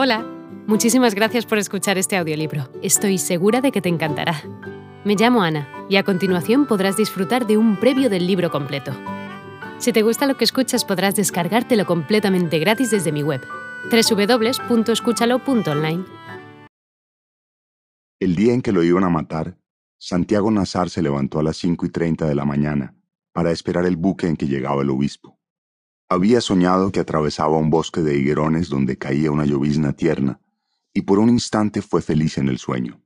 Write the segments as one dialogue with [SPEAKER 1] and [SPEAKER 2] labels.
[SPEAKER 1] Hola, muchísimas gracias por escuchar este audiolibro. Estoy segura de que te encantará. Me llamo Ana y a continuación podrás disfrutar de un previo del libro completo. Si te gusta lo que escuchas podrás descargártelo completamente gratis desde mi web, www.escúchalo.online.
[SPEAKER 2] El día en que lo iban a matar, Santiago Nazar se levantó a las 5 y 30 de la mañana para esperar el buque en que llegaba el obispo. Había soñado que atravesaba un bosque de higuerones donde caía una llovizna tierna, y por un instante fue feliz en el sueño,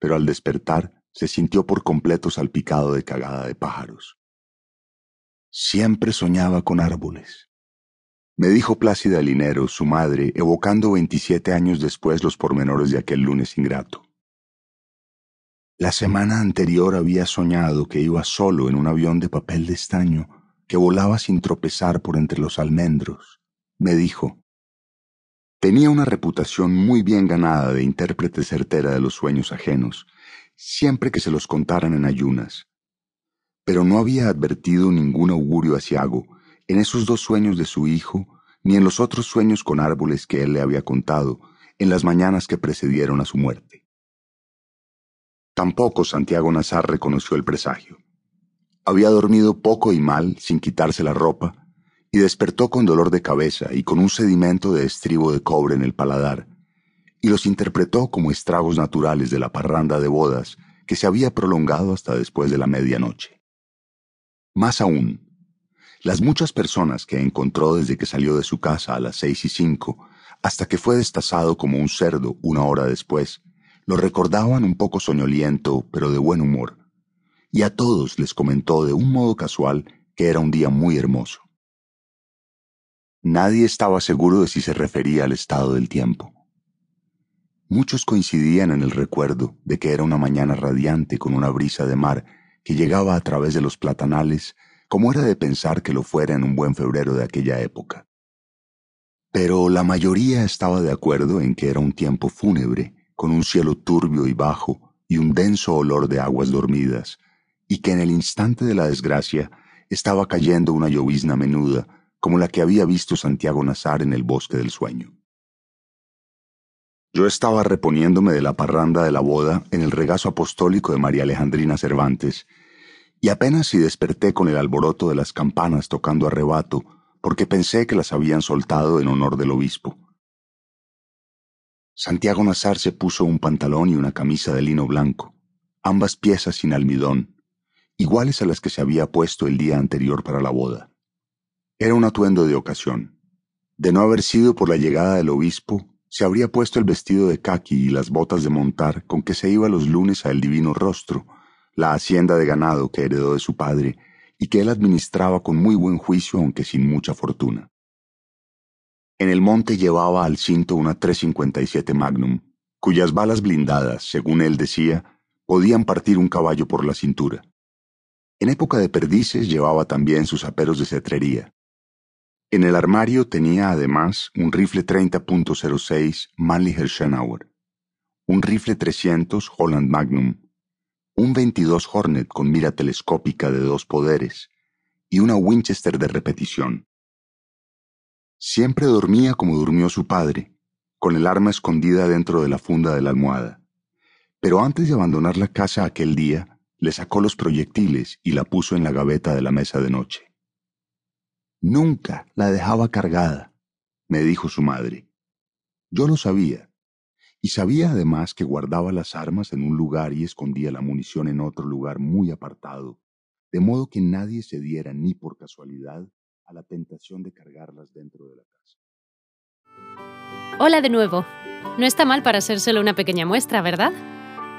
[SPEAKER 2] pero al despertar se sintió por completo salpicado de cagada de pájaros. Siempre soñaba con árboles. Me dijo Plácida Linero, su madre, evocando veintisiete años después los pormenores de aquel lunes ingrato. La semana anterior había soñado que iba solo en un avión de papel de estaño que volaba sin tropezar por entre los almendros. Me dijo, tenía una reputación muy bien ganada de intérprete certera de los sueños ajenos, siempre que se los contaran en ayunas. Pero no había advertido ningún augurio asiago en esos dos sueños de su hijo, ni en los otros sueños con árboles que él le había contado en las mañanas que precedieron a su muerte. Tampoco Santiago Nazar reconoció el presagio. Había dormido poco y mal, sin quitarse la ropa, y despertó con dolor de cabeza y con un sedimento de estribo de cobre en el paladar, y los interpretó como estragos naturales de la parranda de bodas que se había prolongado hasta después de la medianoche. Más aún, las muchas personas que encontró desde que salió de su casa a las seis y cinco hasta que fue destazado como un cerdo una hora después, lo recordaban un poco soñoliento, pero de buen humor, y a todos les comentó de un modo casual que era un día muy hermoso. Nadie estaba seguro de si se refería al estado del tiempo. Muchos coincidían en el recuerdo de que era una mañana radiante con una brisa de mar que llegaba a través de los platanales, como era de pensar que lo fuera en un buen febrero de aquella época. Pero la mayoría estaba de acuerdo en que era un tiempo fúnebre, con un cielo turbio y bajo y un denso olor de aguas dormidas, y que en el instante de la desgracia estaba cayendo una llovizna menuda, como la que había visto Santiago Nazar en el bosque del sueño. Yo estaba reponiéndome de la parranda de la boda en el regazo apostólico de María Alejandrina Cervantes, y apenas si desperté con el alboroto de las campanas tocando arrebato, porque pensé que las habían soltado en honor del obispo. Santiago Nazar se puso un pantalón y una camisa de lino blanco, ambas piezas sin almidón, iguales a las que se había puesto el día anterior para la boda. Era un atuendo de ocasión. De no haber sido por la llegada del obispo, se habría puesto el vestido de caqui y las botas de montar con que se iba los lunes a El Divino Rostro, la hacienda de ganado que heredó de su padre y que él administraba con muy buen juicio aunque sin mucha fortuna. En el monte llevaba al cinto una 357 Magnum, cuyas balas blindadas, según él decía, podían partir un caballo por la cintura. En época de perdices llevaba también sus aperos de cetrería. En el armario tenía además un rifle 30.06 Mannlicher Schenauer, un rifle 300 Holland Magnum, un 22 Hornet con mira telescópica de dos poderes y una Winchester de repetición. Siempre dormía como durmió su padre, con el arma escondida dentro de la funda de la almohada. Pero antes de abandonar la casa aquel día, le sacó los proyectiles y la puso en la gaveta de la mesa de noche. Nunca la dejaba cargada, me dijo su madre. Yo lo sabía, y sabía además que guardaba las armas en un lugar y escondía la munición en otro lugar muy apartado, de modo que nadie se diera ni por casualidad a la tentación de cargarlas dentro de la casa.
[SPEAKER 1] Hola de nuevo. No está mal para solo una pequeña muestra, ¿verdad?